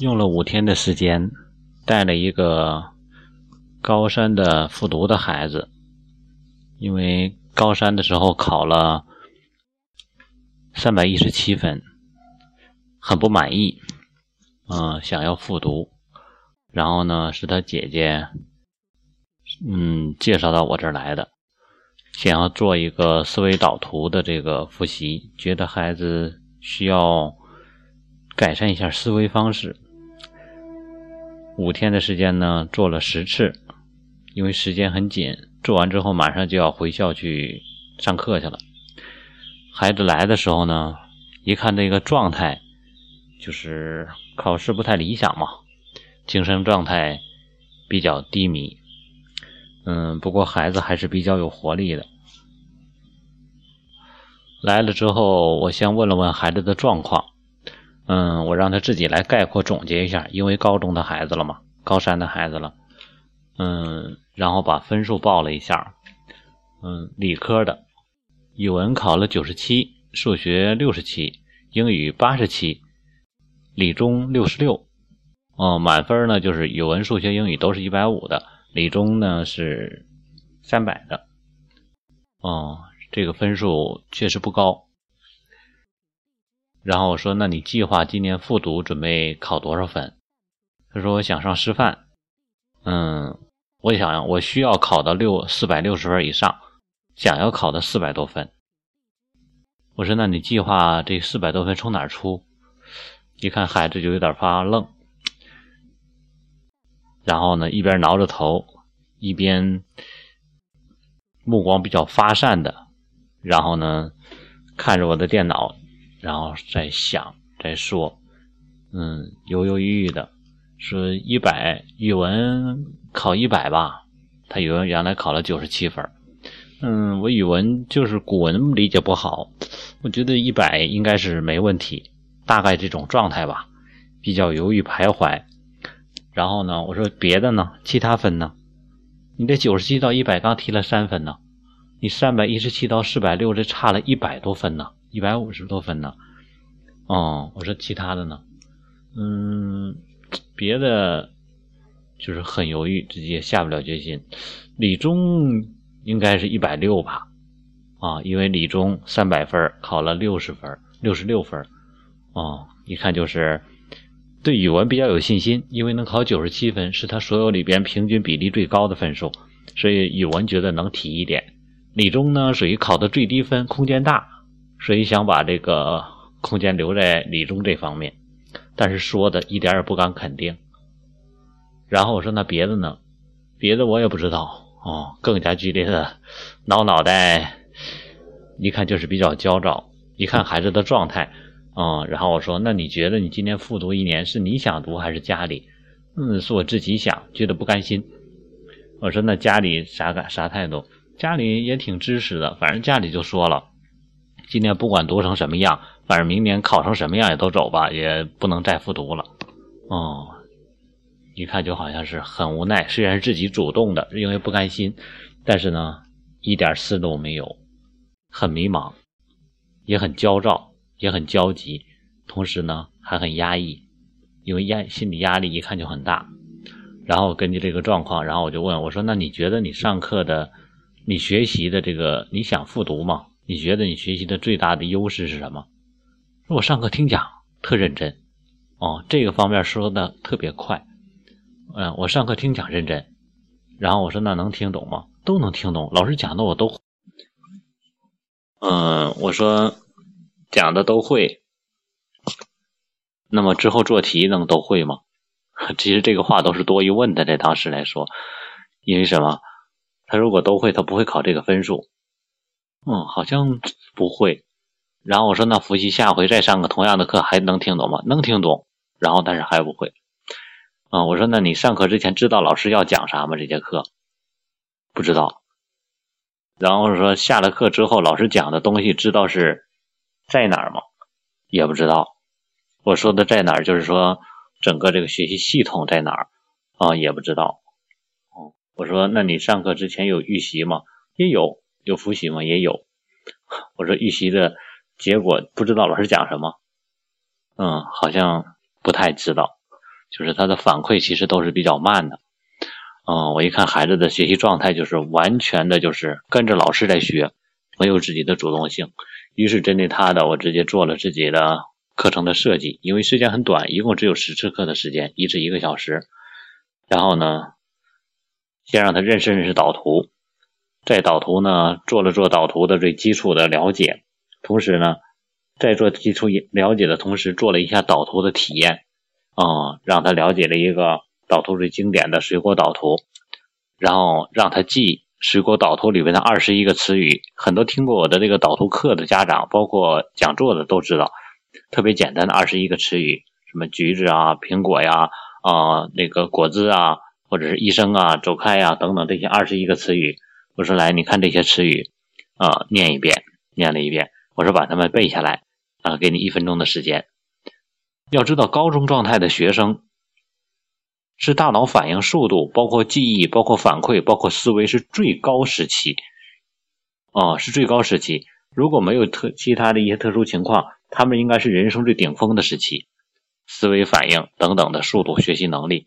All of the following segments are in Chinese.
用了五天的时间，带了一个高三的复读的孩子，因为高三的时候考了三百一十七分，很不满意，嗯，想要复读，然后呢，是他姐姐，嗯，介绍到我这儿来的，想要做一个思维导图的这个复习，觉得孩子需要改善一下思维方式。五天的时间呢，做了十次，因为时间很紧，做完之后马上就要回校去上课去了。孩子来的时候呢，一看这个状态，就是考试不太理想嘛，精神状态比较低迷。嗯，不过孩子还是比较有活力的。来了之后，我先问了问孩子的状况。嗯，我让他自己来概括总结一下，因为高中的孩子了嘛，高三的孩子了，嗯，然后把分数报了一下，嗯，理科的，语文考了九十七，数学六十七，英语八十七，理综六十六，哦，满分呢就是语文、数学、英语都是一百五的，理综呢是三百的，哦，这个分数确实不高。然后我说：“那你计划今年复读准备考多少分？”他说：“我想上师范。”嗯，我想我需要考到六四百六十分以上，想要考到四百多分。我说：“那你计划这四百多分从哪儿出？”一看孩子就有点发愣，然后呢，一边挠着头，一边目光比较发散的，然后呢，看着我的电脑。然后再想再说，嗯，犹犹豫豫的说一百语文考一百吧，他语文原来考了九十七分，嗯，我语文就是古文理解不好，我觉得一百应该是没问题，大概这种状态吧，比较犹豫徘徊。然后呢，我说别的呢，其他分呢？你这九十七到一百刚提了三分呢，你三百一十七到四百六这差了一百多分呢。一百五十多分呢，哦，我说其他的呢，嗯，别的就是很犹豫，自己也下不了决心。理中应该是一百六吧，啊，因为理中三百分考了六十分，六十六分，哦，一看就是对语文比较有信心，因为能考九十七分是他所有里边平均比例最高的分数，所以语文觉得能提一点。理中呢属于考的最低分，空间大。所以想把这个空间留在理中这方面，但是说的一点也不敢肯定。然后我说那别的呢？别的我也不知道哦。更加剧烈的挠脑袋，一看就是比较焦躁。一看孩子的状态，嗯，然后我说那你觉得你今年复读一年是你想读还是家里？嗯，是我自己想，觉得不甘心。我说那家里啥感啥态度？家里也挺支持的，反正家里就说了。今年不管读成什么样，反正明年考成什么样也都走吧，也不能再复读了。哦，一看就好像是很无奈，虽然是自己主动的，因为不甘心，但是呢，一点事都没有，很迷茫，也很焦躁，也很焦急，同时呢还很压抑，因为压心理压力一看就很大。然后根据这个状况，然后我就问我说：“那你觉得你上课的，你学习的这个，你想复读吗？”你觉得你学习的最大的优势是什么？说我上课听讲特认真，哦，这个方面说的特别快。嗯，我上课听讲认真，然后我说那能听懂吗？都能听懂，老师讲的我都。嗯，我说讲的都会，那么之后做题能都会吗？其实这个话都是多余问的，在当时来说，因为什么？他如果都会，他不会考这个分数。嗯，好像不会。然后我说：“那复习下回再上个同样的课，还能听懂吗？”能听懂。然后但是还不会。嗯，我说：“那你上课之前知道老师要讲啥吗？这节课不知道。”然后说：“下了课之后，老师讲的东西知道是在哪儿吗？”也不知道。我说的在哪儿，就是说整个这个学习系统在哪儿啊？也不知道。哦，我说：“那你上课之前有预习吗？”也有。有复习吗？也有。我说预习的结果不知道老师讲什么，嗯，好像不太知道。就是他的反馈其实都是比较慢的。嗯，我一看孩子的学习状态，就是完全的就是跟着老师在学，没有自己的主动性。于是针对他的，我直接做了自己的课程的设计，因为时间很短，一共只有十次课的时间，一次一个小时。然后呢，先让他认识认识导图，在导图呢做了做导图的最基础的了解，同时呢，在做基础了解的同时，做了一下导图的体验，啊，让他了解了一个导图最经典的水果导图，然后让他记水果导图里面的二十一个词语。很多听过我的这个导图课的家长，包括讲座的都知道，特别简单的二十一个词语，什么橘子啊、苹果呀。啊，那个果汁啊，或者是医生啊，走开呀，等等这些二十一个词语，我说来，你看这些词语啊，念一遍，念了一遍，我说把它们背下来啊，给你一分钟的时间。要知道，高中状态的学生是大脑反应速度、包括记忆、包括反馈、包括思维是最高时期啊，是最高时期。如果没有特其他的一些特殊情况，他们应该是人生最顶峰的时期。思维反应等等的速度、学习能力，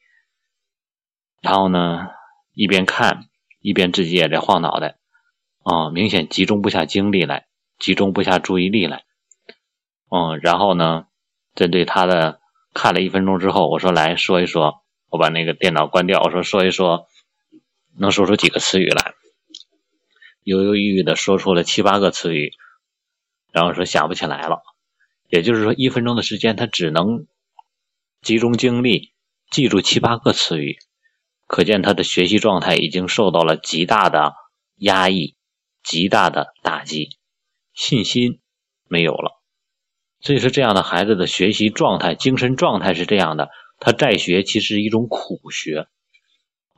然后呢，一边看一边自己也在晃脑袋，啊，明显集中不下精力来，集中不下注意力来，嗯，然后呢，针对他的看了一分钟之后，我说来说一说，我把那个电脑关掉，我说说一说，能说出几个词语来，犹犹豫豫的说出了七八个词语，然后说想不起来了，也就是说一分钟的时间他只能。集中精力记住七八个词语，可见他的学习状态已经受到了极大的压抑、极大的打击，信心没有了。所以说，这样的孩子的学习状态、精神状态是这样的。他在学其实是一种苦学，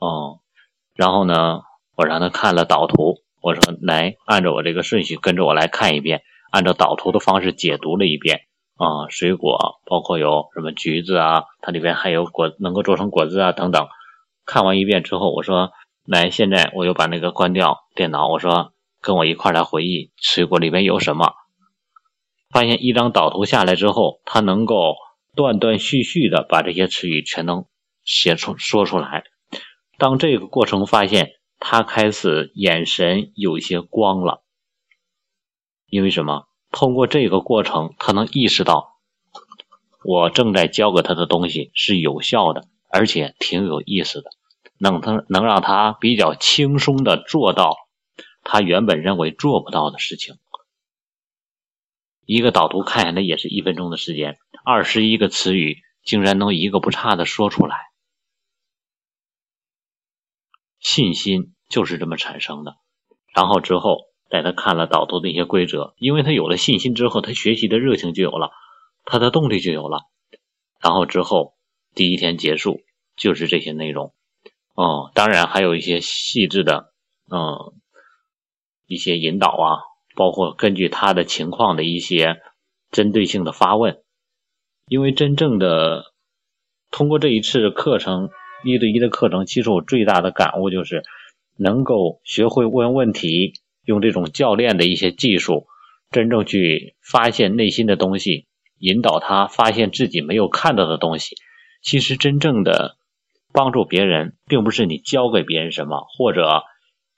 哦。然后呢，我让他看了导图，我说来按照我这个顺序跟着我来看一遍，按照导图的方式解读了一遍。啊，水果包括有什么橘子啊，它里边还有果能够做成果子啊等等。看完一遍之后，我说来，现在我又把那个关掉电脑，我说跟我一块来回忆水果里面有什么。发现一张导图下来之后，他能够断断续续的把这些词语全都写出说出来。当这个过程发现他开始眼神有些光了，因为什么？通过这个过程，他能意识到我正在教给他的东西是有效的，而且挺有意思的，能他能让他比较轻松的做到他原本认为做不到的事情。一个导图看下来也是一分钟的时间，二十一个词语竟然能一个不差的说出来，信心就是这么产生的。然后之后。带他看了导图的一些规则，因为他有了信心之后，他学习的热情就有了，他的动力就有了。然后之后第一天结束就是这些内容，哦，当然还有一些细致的，嗯，一些引导啊，包括根据他的情况的一些针对性的发问。因为真正的通过这一次课程一对一的课程，其实我最大的感悟就是能够学会问问题。用这种教练的一些技术，真正去发现内心的东西，引导他发现自己没有看到的东西。其实，真正的帮助别人，并不是你教给别人什么，或者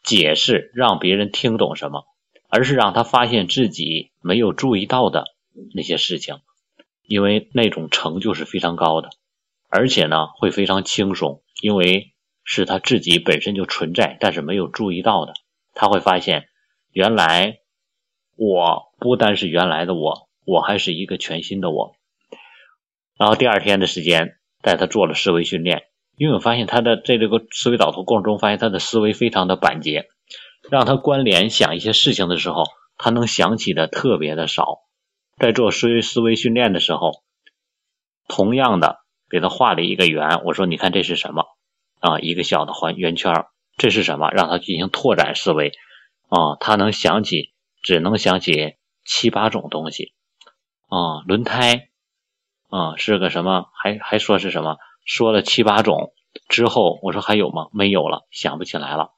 解释让别人听懂什么，而是让他发现自己没有注意到的那些事情。因为那种成就是非常高的，而且呢，会非常轻松，因为是他自己本身就存在，但是没有注意到的，他会发现。原来我不单是原来的我，我还是一个全新的我。然后第二天的时间带他做了思维训练，因为我发现他的在这个思维导图过程中，发现他的思维非常的板结，让他关联想一些事情的时候，他能想起的特别的少。在做思维思维训练的时候，同样的给他画了一个圆，我说你看这是什么啊？一个小的环圆圈，这是什么？让他进行拓展思维。啊，他能想起，只能想起七八种东西。啊，轮胎，啊，是个什么？还还说是什么？说了七八种之后，我说还有吗？没有了，想不起来了。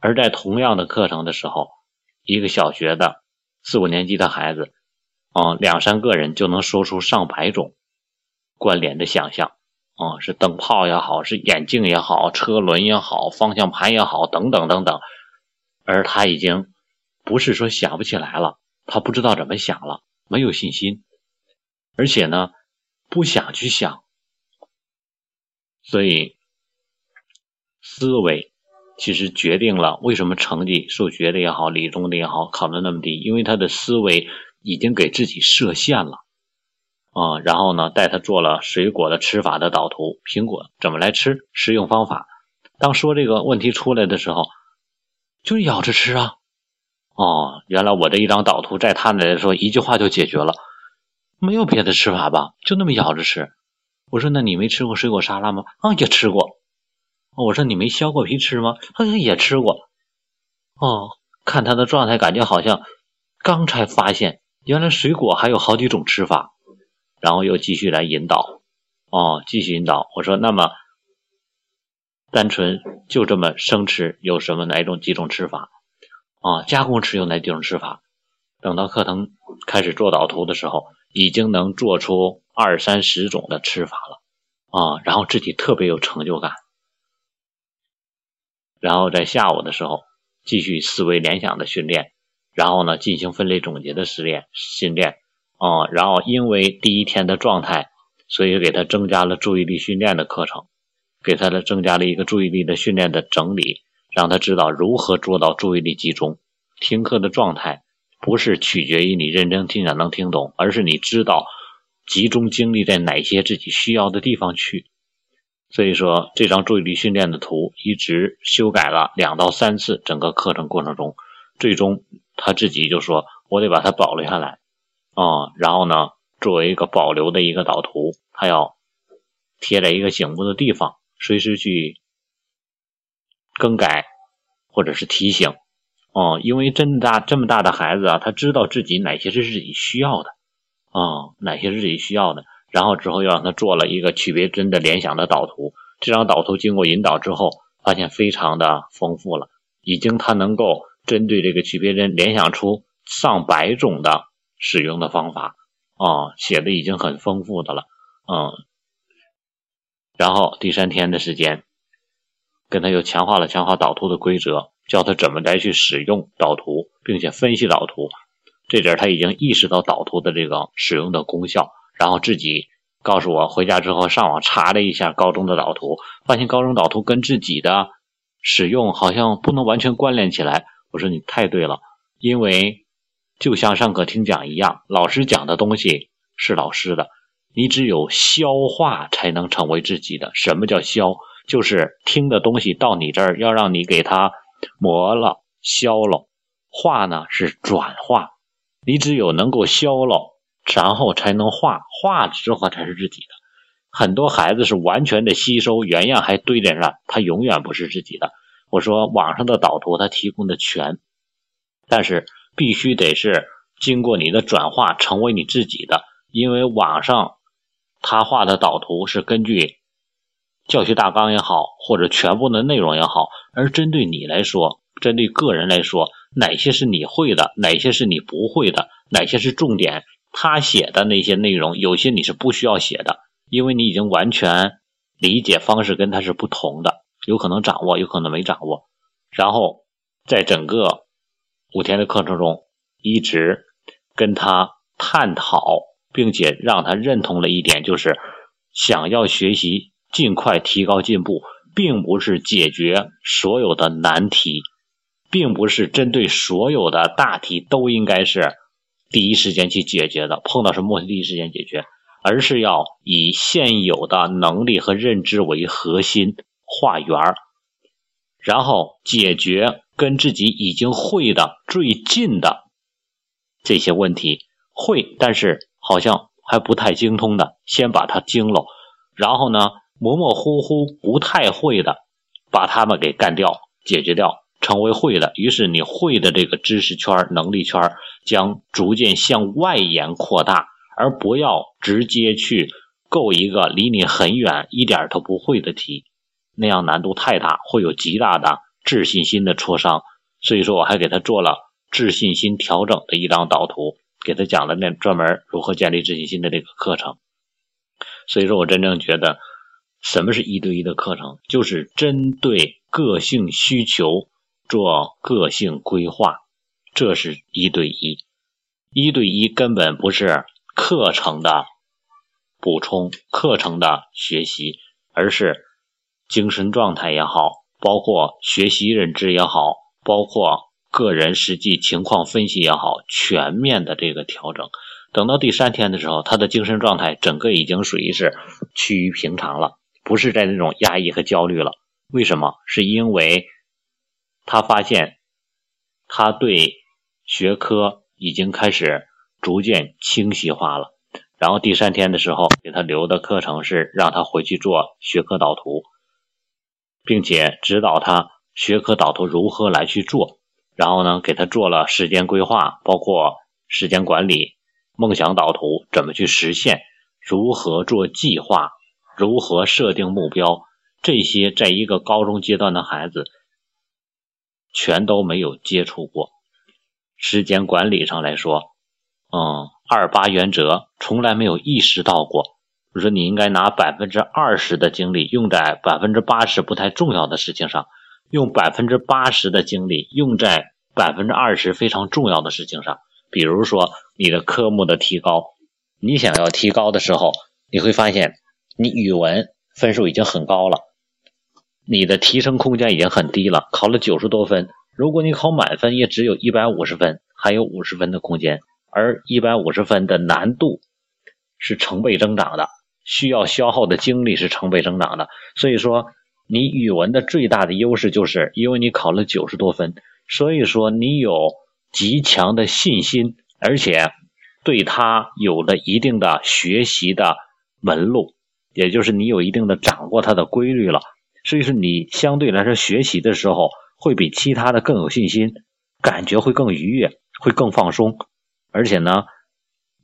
而在同样的课程的时候，一个小学的四五年级的孩子，啊，两三个人就能说出上百种关联的想象。啊，是灯泡也好，是眼镜也好，车轮也好，方向盘也好，等等等等。而他已经不是说想不起来了，他不知道怎么想了，没有信心，而且呢，不想去想。所以，思维其实决定了为什么成绩数学的也好，理综的也好，考的那么低，因为他的思维已经给自己设限了。啊，然后呢，带他做了水果的吃法的导图，苹果怎么来吃，食用方法。当说这个问题出来的时候，就咬着吃啊。哦，原来我这一张导图在他那来说，一句话就解决了，没有别的吃法吧？就那么咬着吃。我说，那你没吃过水果沙拉吗？啊，也吃过。我说，你没削过皮吃吗？好像也吃过。哦，看他的状态，感觉好像刚才发现，原来水果还有好几种吃法。然后又继续来引导，哦，继续引导。我说，那么单纯就这么生吃有什么哪种几种吃法？啊，加工吃有哪几种吃法？等到课堂开始做导图的时候，已经能做出二三十种的吃法了，啊，然后自己特别有成就感。然后在下午的时候继续思维联想的训练，然后呢进行分类总结的实验训练。啊，然后因为第一天的状态，所以给他增加了注意力训练的课程，给他的增加了一个注意力的训练的整理，让他知道如何做到注意力集中。听课的状态不是取决于你认真听讲能听懂，而是你知道集中精力在哪些自己需要的地方去。所以说，这张注意力训练的图一直修改了两到三次，整个课程过程中，最终他自己就说：“我得把它保留下来。”啊，然后呢，作为一个保留的一个导图，他要贴在一个醒目的地方，随时去更改或者是提醒。哦，因为这么大这么大的孩子啊，他知道自己哪些是自己需要的，啊，哪些是自己需要的。然后之后又让他做了一个区别针的联想的导图。这张导图经过引导之后，发现非常的丰富了，已经他能够针对这个区别针联想出上百种的。使用的方法啊，写的已经很丰富的了，嗯，然后第三天的时间，跟他又强化了强化导图的规则，教他怎么来去使用导图，并且分析导图。这点他已经意识到导图的这个使用的功效，然后自己告诉我，回家之后上网查了一下高中的导图，发现高中导图跟自己的使用好像不能完全关联起来。我说你太对了，因为。就像上课听讲一样，老师讲的东西是老师的，你只有消化才能成为自己的。什么叫消？就是听的东西到你这儿，要让你给他磨了、削了。化呢是转化，你只有能够消了，然后才能化，化之后才是自己的。很多孩子是完全的吸收，原样还堆在那，他永远不是自己的。我说网上的导图他提供的全，但是。必须得是经过你的转化成为你自己的，因为网上他画的导图是根据教学大纲也好，或者全部的内容也好，而针对你来说，针对个人来说，哪些是你会的，哪些是你不会的，哪些是重点，他写的那些内容，有些你是不需要写的，因为你已经完全理解方式跟他是不同的，有可能掌握，有可能没掌握，然后在整个。五天的课程中，一直跟他探讨，并且让他认同了一点，就是想要学习尽快提高进步，并不是解决所有的难题，并不是针对所有的大题都应该是第一时间去解决的，碰到什么问题第一时间解决，而是要以现有的能力和认知为核心画圆儿，然后解决。跟自己已经会的最近的这些问题会，但是好像还不太精通的，先把它精了，然后呢，模模糊糊不太会的，把他们给干掉、解决掉，成为会的。于是你会的这个知识圈、能力圈将逐渐向外延扩大，而不要直接去够一个离你很远、一点都不会的题，那样难度太大，会有极大的。自信心的挫伤，所以说我还给他做了自信心调整的一张导图，给他讲了那专门如何建立自信心的这个课程。所以说我真正觉得什么是一对一的课程？就是针对个性需求做个性规划，这是一对一。一对一根本不是课程的补充、课程的学习，而是精神状态也好，包括学习认知也好，包括个人实际情况分析也好，全面的这个调整。等到第三天的时候，他的精神状态整个已经属于是趋于平常了，不是在那种压抑和焦虑了。为什么？是因为他发现他对学科。已经开始逐渐清晰化了。然后第三天的时候，给他留的课程是让他回去做学科导图，并且指导他学科导图如何来去做。然后呢，给他做了时间规划，包括时间管理、梦想导图怎么去实现，如何做计划，如何设定目标，这些在一个高中阶段的孩子全都没有接触过。时间管理上来说，嗯，二八原则从来没有意识到过。我说你应该拿百分之二十的精力用在百分之八十不太重要的事情上，用百分之八十的精力用在百分之二十非常重要的事情上。比如说你的科目的提高，你想要提高的时候，你会发现你语文分数已经很高了，你的提升空间已经很低了，考了九十多分。如果你考满分，也只有一百五十分，还有五十分的空间，而一百五十分的难度是成倍增长的，需要消耗的精力是成倍增长的。所以说，你语文的最大的优势就是因为你考了九十多分，所以说你有极强的信心，而且对他有了一定的学习的门路，也就是你有一定的掌握它的规律了。所以说，你相对来说学习的时候。会比其他的更有信心，感觉会更愉悦，会更放松，而且呢，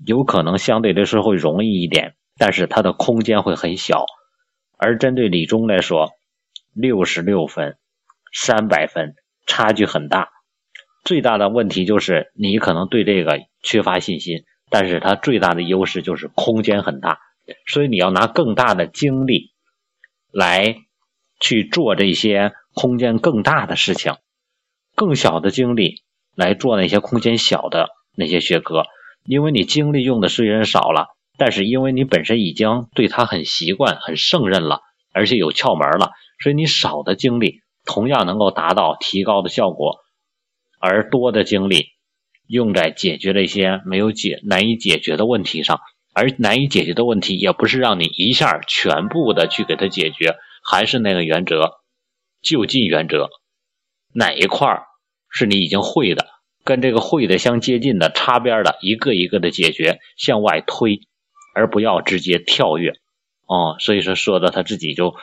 有可能相对来说会容易一点，但是它的空间会很小。而针对理综来说，六十六分、三百分差距很大。最大的问题就是你可能对这个缺乏信心，但是它最大的优势就是空间很大，所以你要拿更大的精力来去做这些。空间更大的事情，更小的精力来做那些空间小的那些学科，因为你精力用的虽然少了，但是因为你本身已经对它很习惯、很胜任了，而且有窍门了，所以你少的精力同样能够达到提高的效果，而多的精力用在解决这些没有解、难以解决的问题上，而难以解决的问题也不是让你一下全部的去给它解决，还是那个原则。就近原则，哪一块是你已经会的，跟这个会的相接近的、擦边的，一个一个的解决，向外推，而不要直接跳跃。哦，所以说说的他自己就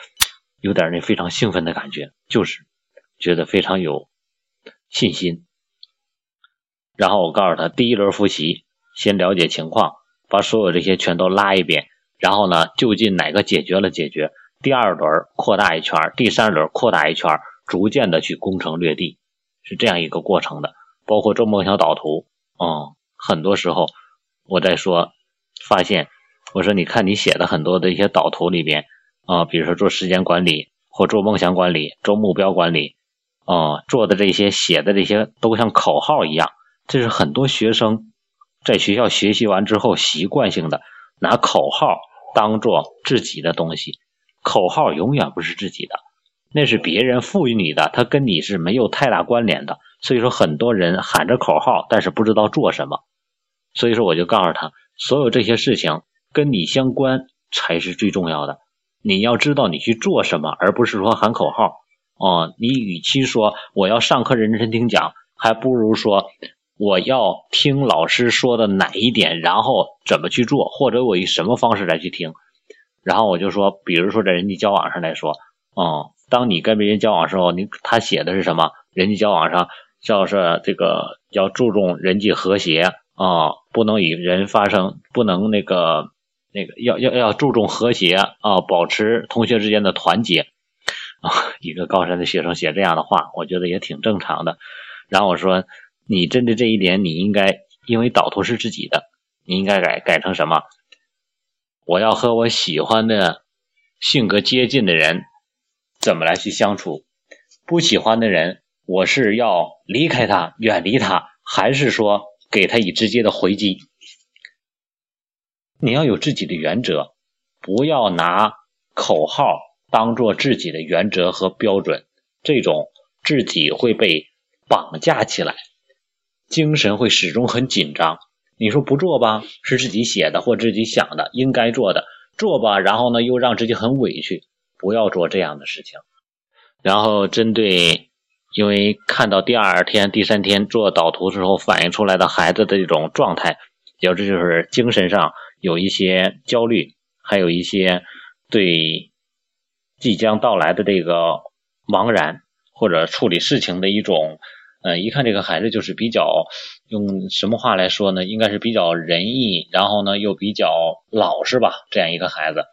有点那非常兴奋的感觉，就是觉得非常有信心。然后我告诉他，第一轮复习先了解情况，把所有这些全都拉一遍，然后呢，就近哪个解决了解决。第二轮扩大一圈，第三轮扩大一圈，逐渐的去攻城略地，是这样一个过程的。包括做梦想导图，嗯，很多时候我在说，发现我说你看你写的很多的一些导图里边，啊，比如说做时间管理或做梦想管理、做目标管理，啊，做的这些写的这些都像口号一样。这是很多学生在学校学习完之后习惯性的拿口号当做自己的东西。口号永远不是自己的，那是别人赋予你的，它跟你是没有太大关联的。所以说，很多人喊着口号，但是不知道做什么。所以说，我就告诉他，所有这些事情跟你相关才是最重要的。你要知道你去做什么，而不是说喊口号。哦，你与其说我要上课认真听讲，还不如说我要听老师说的哪一点，然后怎么去做，或者我以什么方式来去听。然后我就说，比如说在人际交往上来说，嗯，当你跟别人交往的时候，你他写的是什么？人际交往上，就是这个要注重人际和谐啊，不能与人发生，不能那个那个要要要注重和谐啊，保持同学之间的团结啊。一个高三的学生写这样的话，我觉得也挺正常的。然后我说，你针对这一点，你应该因为导图是自己的，你应该改改成什么？我要和我喜欢的性格接近的人怎么来去相处，不喜欢的人，我是要离开他、远离他，还是说给他以直接的回击？你要有自己的原则，不要拿口号当做自己的原则和标准，这种自己会被绑架起来，精神会始终很紧张。你说不做吧，是自己写的或自己想的，应该做的；做吧，然后呢又让自己很委屈，不要做这样的事情。然后针对，因为看到第二天、第三天做导图时候反映出来的孩子的这种状态，也这就是精神上。有一些焦虑，还有一些对即将到来的这个茫然，或者处理事情的一种，呃，一看这个孩子就是比较用什么话来说呢？应该是比较仁义，然后呢又比较老实吧，这样一个孩子。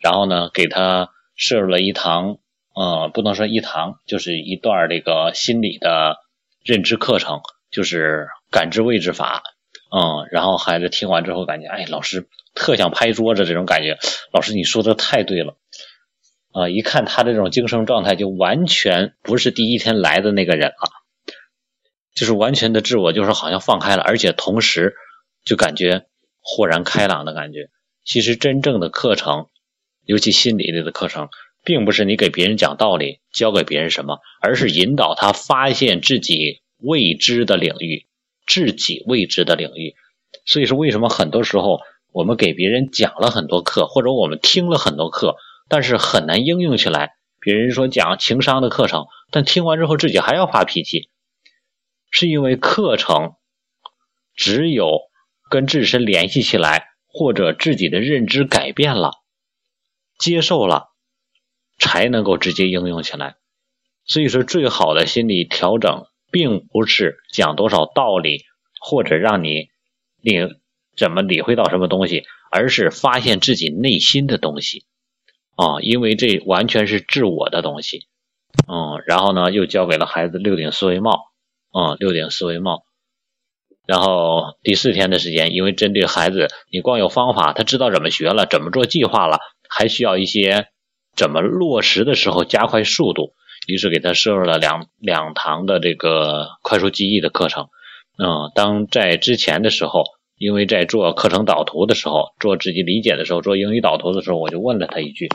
然后呢，给他摄入了一堂，呃，不能说一堂，就是一段这个心理的认知课程，就是感知位置法。嗯，然后孩子听完之后，感觉哎，老师特想拍桌子，这种感觉。老师，你说的太对了啊！一看他这种精神状态，就完全不是第一天来的那个人了，就是完全的自我，就是好像放开了，而且同时就感觉豁然开朗的感觉。其实真正的课程，尤其心理类的课程，并不是你给别人讲道理，教给别人什么，而是引导他发现自己未知的领域。自己未知的领域，所以说为什么很多时候我们给别人讲了很多课，或者我们听了很多课，但是很难应用起来。别人说讲情商的课程，但听完之后自己还要发脾气，是因为课程只有跟自身联系起来，或者自己的认知改变了、接受了，才能够直接应用起来。所以说，最好的心理调整。并不是讲多少道理，或者让你领怎么理会到什么东西，而是发现自己内心的东西啊，因为这完全是自我的东西。嗯，然后呢，又教给了孩子六顶思维帽，嗯，六顶思维帽。然后第四天的时间，因为针对孩子，你光有方法，他知道怎么学了，怎么做计划了，还需要一些怎么落实的时候加快速度。于是给他设入了两两堂的这个快速记忆的课程。嗯，当在之前的时候，因为在做课程导图的时候，做自己理解的时候，做英语导图的时候，我就问了他一句：“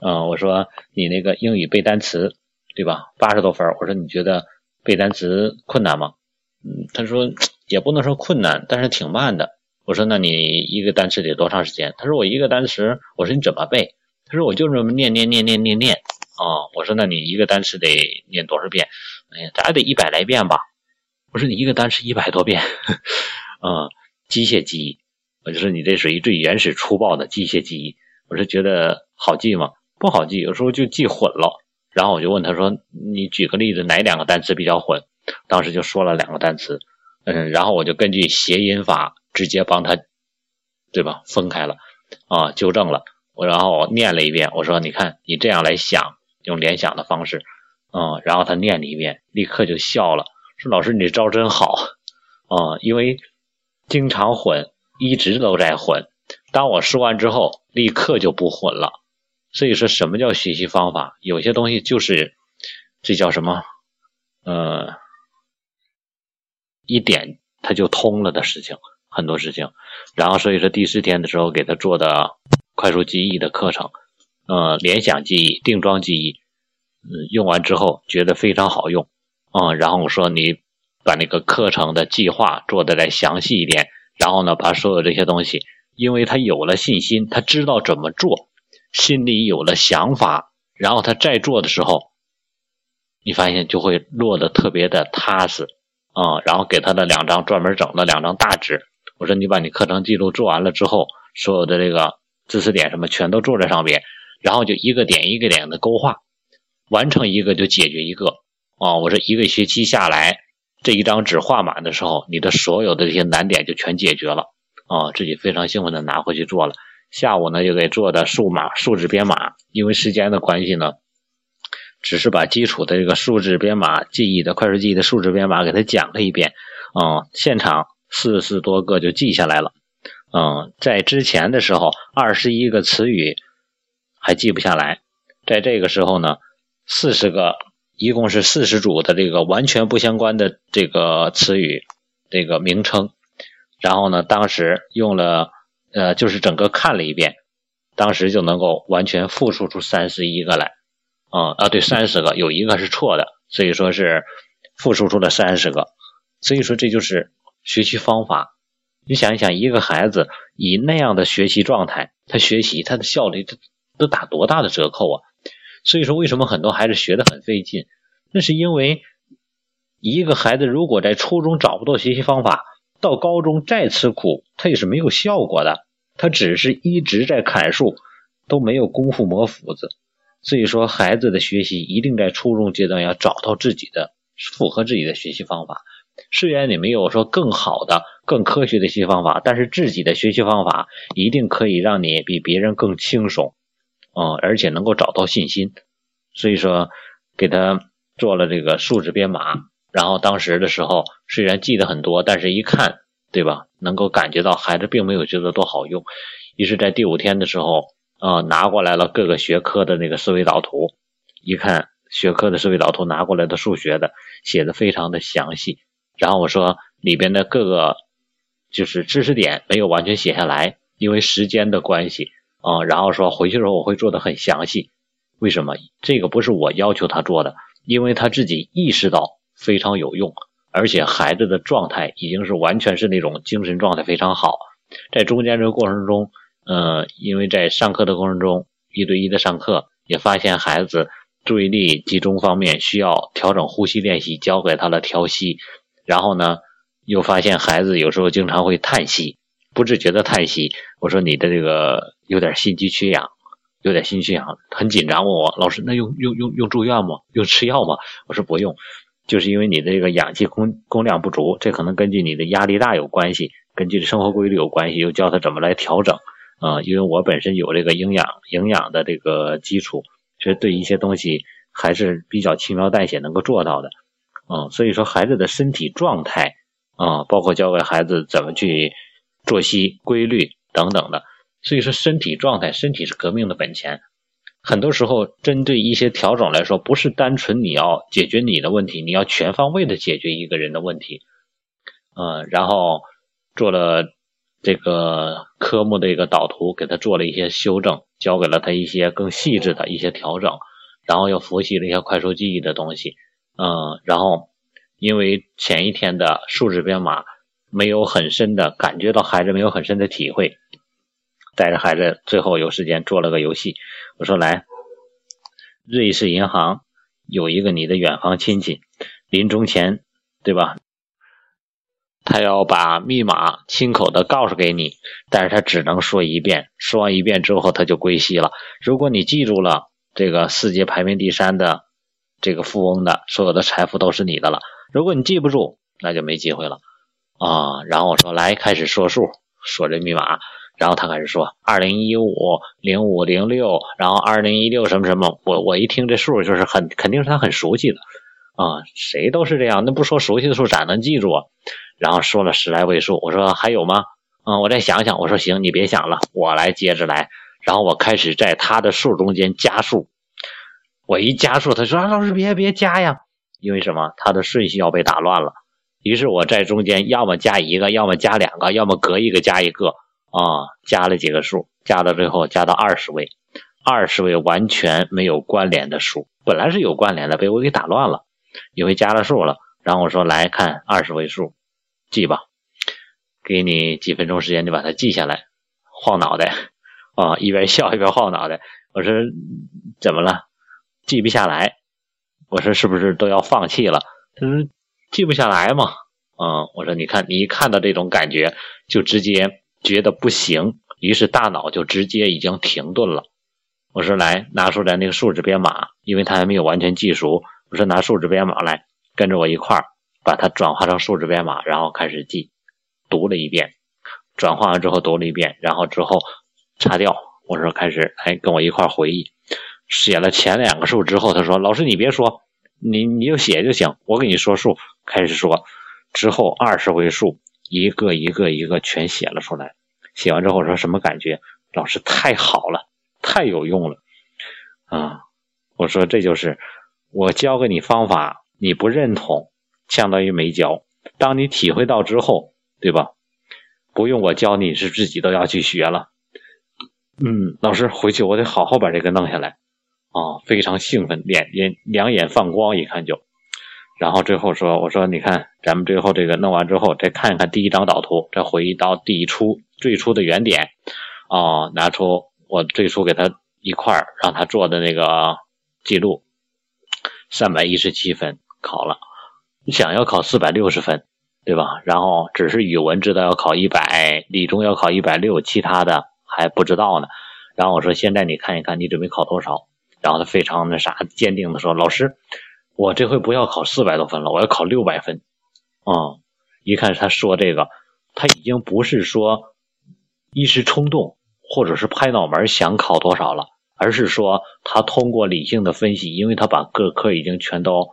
嗯，我说你那个英语背单词，对吧？八十多分，我说你觉得背单词困难吗？”嗯，他说也不能说困难，但是挺慢的。我说那你一个单词得多长时间？他说我一个单词，我说你怎么背？他说我就这么念念念念念念。哦，我说那你一个单词得念多少遍？哎呀，咱得一百来遍吧。我说你一个单词一百多遍，嗯，机械记忆。我就说你这属于最原始粗暴的机械记忆。我是觉得好记吗？不好记，有时候就记混了。然后我就问他说：“你举个例子，哪两个单词比较混？”当时就说了两个单词，嗯，然后我就根据谐音法直接帮他，对吧？分开了，啊，纠正了。我然后我念了一遍，我说：“你看，你这样来想。”用联想的方式，嗯，然后他念了一遍，立刻就笑了，说：“老师，你这招真好，啊，因为经常混，一直都在混。当我说完之后，立刻就不混了。所以说什么叫学习方法？有些东西就是这叫什么？呃，一点它就通了的事情，很多事情。然后所以说第四天的时候给他做的快速记忆的课程。”呃，联想记忆、定妆记忆，嗯，用完之后觉得非常好用，嗯，然后我说你把那个课程的计划做的再详细一点，然后呢，把所有这些东西，因为他有了信心，他知道怎么做，心里有了想法，然后他再做的时候，你发现就会落得特别的踏实，啊，然后给他的两张专门整的两张大纸，我说你把你课程记录做完了之后，所有的这个知识点什么全都做在上边。然后就一个点一个点的勾画，完成一个就解决一个啊！我说一个学期下来，这一张纸画满的时候，你的所有的这些难点就全解决了啊！自己非常兴奋的拿回去做了。下午呢就给做的数码数字编码，因为时间的关系呢，只是把基础的这个数字编码记忆的快速记忆的数字编码给他讲了一遍啊！现场四十多个就记下来了。嗯，在之前的时候，二十一个词语。还记不下来。在这个时候呢，四十个，一共是四十组的这个完全不相关的这个词语，这个名称。然后呢，当时用了，呃，就是整个看了一遍，当时就能够完全复述出三十一个来。啊啊，对，三十个，有一个是错的，所以说是复述出了三十个。所以说这就是学习方法。你想一想，一个孩子以那样的学习状态，他学习他的效率，他都打多大的折扣啊！所以说，为什么很多孩子学的很费劲？那是因为一个孩子如果在初中找不到学习方法，到高中再吃苦，他也是没有效果的。他只是一直在砍树，都没有功夫磨斧子。所以说，孩子的学习一定在初中阶段要找到自己的符合自己的学习方法。虽然你没有说更好的、更科学的学习方法，但是自己的学习方法一定可以让你比别人更轻松，嗯，而且能够找到信心。所以说，给他做了这个数字编码，然后当时的时候虽然记得很多，但是一看，对吧？能够感觉到孩子并没有觉得多好用。于是，在第五天的时候，啊，拿过来了各个学科的那个思维导图，一看学科的思维导图拿过来的数学的写的非常的详细。然后我说里边的各个就是知识点没有完全写下来，因为时间的关系啊。然后说回去的时候我会做的很详细。为什么？这个不是我要求他做的，因为他自己意识到非常有用，而且孩子的状态已经是完全是那种精神状态非常好。在中间这个过程中，呃，因为在上课的过程中一对一的上课，也发现孩子注意力集中方面需要调整呼吸练习，教给他了调息。然后呢，又发现孩子有时候经常会叹息，不自觉的叹息。我说你的这个有点心肌缺氧，有点心肌缺氧，很紧张。问我老师，那用用用用住院吗？用吃药吗？我说不用，就是因为你的这个氧气供供量不足，这可能根据你的压力大有关系，根据生活规律有关系，又教他怎么来调整。啊，因为我本身有这个营养营养的这个基础，所以对一些东西还是比较轻描淡写能够做到的。嗯，所以说孩子的身体状态啊，包括教给孩子怎么去作息规律等等的，所以说身体状态，身体是革命的本钱。很多时候，针对一些调整来说，不是单纯你要解决你的问题，你要全方位的解决一个人的问题。嗯，然后做了这个科目的一个导图，给他做了一些修正，教给了他一些更细致的一些调整，然后又复习了一些快速记忆的东西。嗯，然后因为前一天的数字编码没有很深的感觉到孩子没有很深的体会，带着孩子最后有时间做了个游戏。我说来，瑞士银行有一个你的远房亲戚，临终前对吧？他要把密码亲口的告诉给你，但是他只能说一遍，说完一遍之后他就归西了。如果你记住了这个世界排名第三的。这个富翁的所有的财富都是你的了。如果你记不住，那就没机会了啊。然后我说来开始说数，说这密码。然后他开始说二零一五零五零六，然后二零一六什么什么。我我一听这数就是很肯定是他很熟悉的啊，谁都是这样。那不说熟悉的数咋能记住啊？然后说了十来位数，我说还有吗？嗯，我再想想。我说行，你别想了，我来接着来。然后我开始在他的数中间加数。我一加数，他说啊：“老师别别加呀，因为什么？他的顺序要被打乱了。”于是我在中间要么加一个，要么加两个，要么隔一个加一个啊，加了几个数，加到最后加到二十位，二十位完全没有关联的数，本来是有关联的，被我给打乱了，因为加了数了。然后我说：“来看二十位数，记吧，给你几分钟时间，你把它记下来。”晃脑袋啊，一边笑一边晃脑袋。我说：“怎么了？”记不下来，我说是不是都要放弃了？他说记不下来嘛。嗯，我说你看，你一看到这种感觉，就直接觉得不行，于是大脑就直接已经停顿了。我说来，拿出来那个数字编码，因为他还没有完全记熟。我说拿数字编码来，跟着我一块儿把它转化成数字编码，然后开始记，读了一遍，转化完之后读了一遍，然后之后擦掉。我说开始，哎，跟我一块儿回忆。写了前两个数之后，他说：“老师，你别说，你你就写就行，我给你说数。”开始说，之后二十位数，一个一个一个全写了出来。写完之后说什么感觉？老师太好了，太有用了。啊，我说这就是我教给你方法，你不认同，相当于没教。当你体会到之后，对吧？不用我教你，是自己都要去学了。嗯，老师回去我得好好把这个弄下来。啊，非常兴奋，脸眼两眼放光，一看就。然后最后说：“我说你看，咱们最后这个弄完之后，再看一看第一张导图，再回到第一初最初的原点。哦，拿出我最初给他一块儿让他做的那个记录，三百一十七分考了。你想要考四百六十分，对吧？然后只是语文知道要考一百，理综要考一百六，其他的还不知道呢。然后我说：现在你看一看，你准备考多少？”然后他非常那啥坚定的说：“老师，我这回不要考四百多分了，我要考六百分。”啊，一看他说这个，他已经不是说一时冲动或者是拍脑门想考多少了，而是说他通过理性的分析，因为他把各科已经全都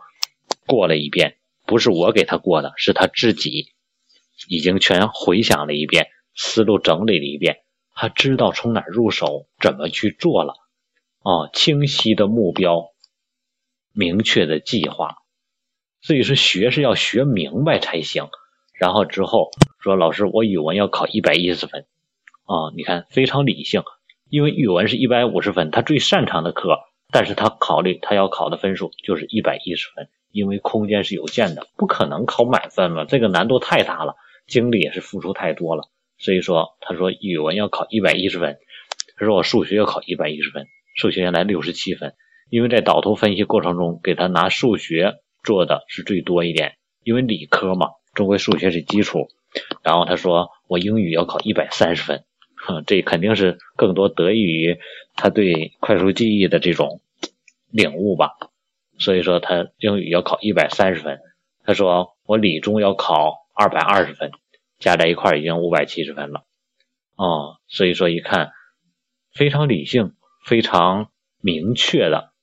过了一遍，不是我给他过的，是他自己已经全回想了一遍，思路整理了一遍，他知道从哪入手，怎么去做了。啊，清晰的目标，明确的计划，所以说学是要学明白才行。然后之后说，老师，我语文要考一百一十分。啊，你看非常理性，因为语文是一百五十分，他最擅长的科，但是他考虑他要考的分数就是一百一十分，因为空间是有限的，不可能考满分嘛，这个难度太大了，精力也是付出太多了。所以说，他说语文要考一百一十分，他说我数学要考一百一十分。数学原来六十七分，因为在导图分析过程中给他拿数学做的是最多一点，因为理科嘛，中国数学是基础。然后他说我英语要考一百三十分，哼，这肯定是更多得益于他对快速记忆的这种领悟吧。所以说他英语要考一百三十分。他说我理综要考二百二十分，加在一块已经五百七十分了。哦，所以说一看非常理性。非常明确的，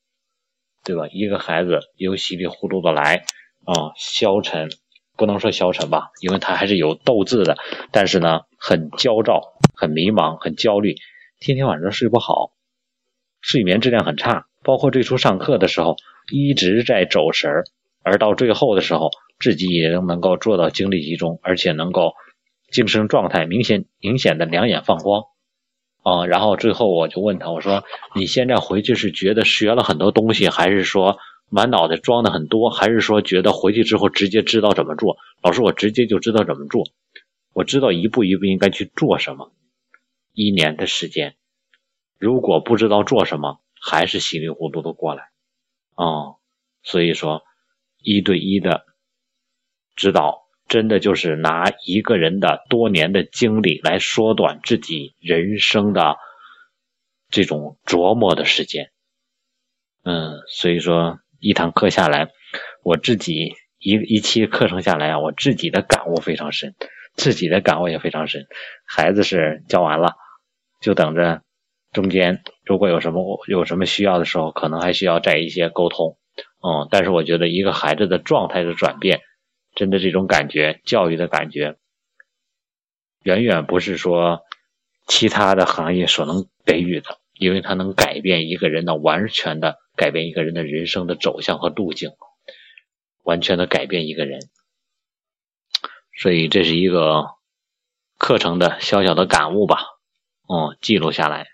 对吧？一个孩子又稀里糊涂的来啊，消沉，不能说消沉吧，因为他还是有斗志的。但是呢，很焦躁，很迷茫，很焦虑，天天晚上睡不好，睡眠质量很差。包括最初上课的时候，一直在走神儿，而到最后的时候，自己也能能够做到精力集中，而且能够精神状态明显明显的两眼放光。啊，然后最后我就问他，我说：“你现在回去是觉得学了很多东西，还是说满脑袋装的很多，还是说觉得回去之后直接知道怎么做？”老师，我直接就知道怎么做，我知道一步一步应该去做什么。一年的时间，如果不知道做什么，还是稀里糊涂的过来。啊，所以说一对一的指导。真的就是拿一个人的多年的经历来缩短自己人生的这种琢磨的时间，嗯，所以说一堂课下来，我自己一一期课程下来啊，我自己的感悟非常深，自己的感悟也非常深。孩子是教完了，就等着中间如果有什么有什么需要的时候，可能还需要再一些沟通，嗯，但是我觉得一个孩子的状态的转变。真的这种感觉，教育的感觉，远远不是说其他的行业所能给予的，因为它能改变一个人的，完全的改变一个人的人生的走向和路径，完全的改变一个人。所以这是一个课程的小小的感悟吧，嗯，记录下来。